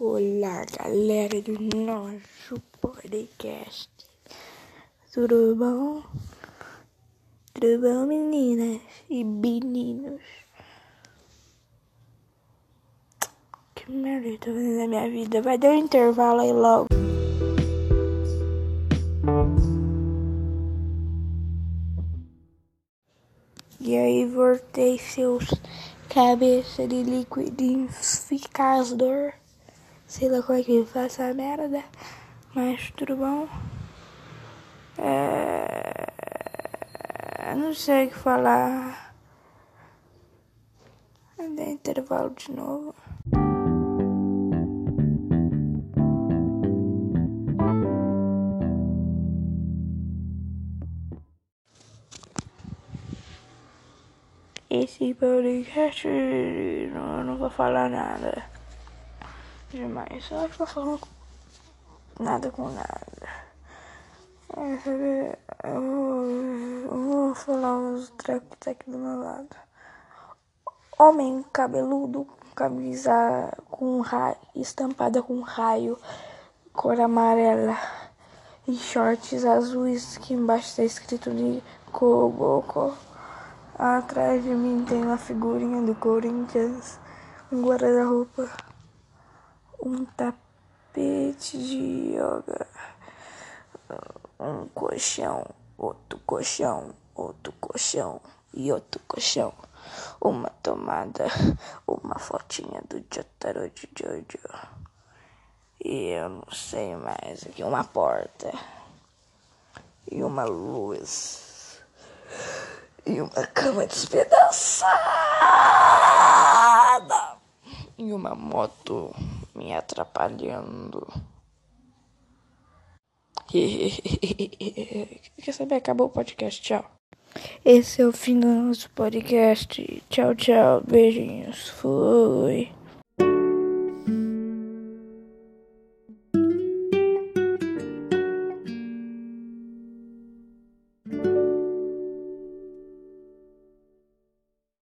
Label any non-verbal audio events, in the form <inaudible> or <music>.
Olá, galera do nosso podcast. Tudo bom? Tudo bom, meninas e meninos? Que merda eu tô fazendo na minha vida? Vai dar um intervalo aí logo. E aí, voltei seus cabeça de liquidificador. Sei lá como é que faz essa merda. Mas tudo bom. É... Não sei o que falar. Dei intervalo de novo. Esse podcast não, não vou falar nada demais. Só ficar falando nada com nada. É, sabe, eu, vou, eu vou falar uns trecos que aqui do meu lado. Homem cabeludo, camisa com raio, estampada com raio, cor amarela e shorts azuis que embaixo tá escrito de Koboco. Atrás de mim tem uma figurinha do Corinthians, um guarda-roupa, um tapete de yoga, um colchão, outro colchão, outro colchão e outro colchão, uma tomada, uma fotinha do Jotaro de Jojo. E eu não sei mais aqui, uma porta. E uma luz. E uma cama despedaçada e uma moto me atrapalhando. <laughs> Quer saber? Acabou o podcast. Tchau. Esse é o fim do nosso podcast. Tchau, tchau. Beijinhos. Fui.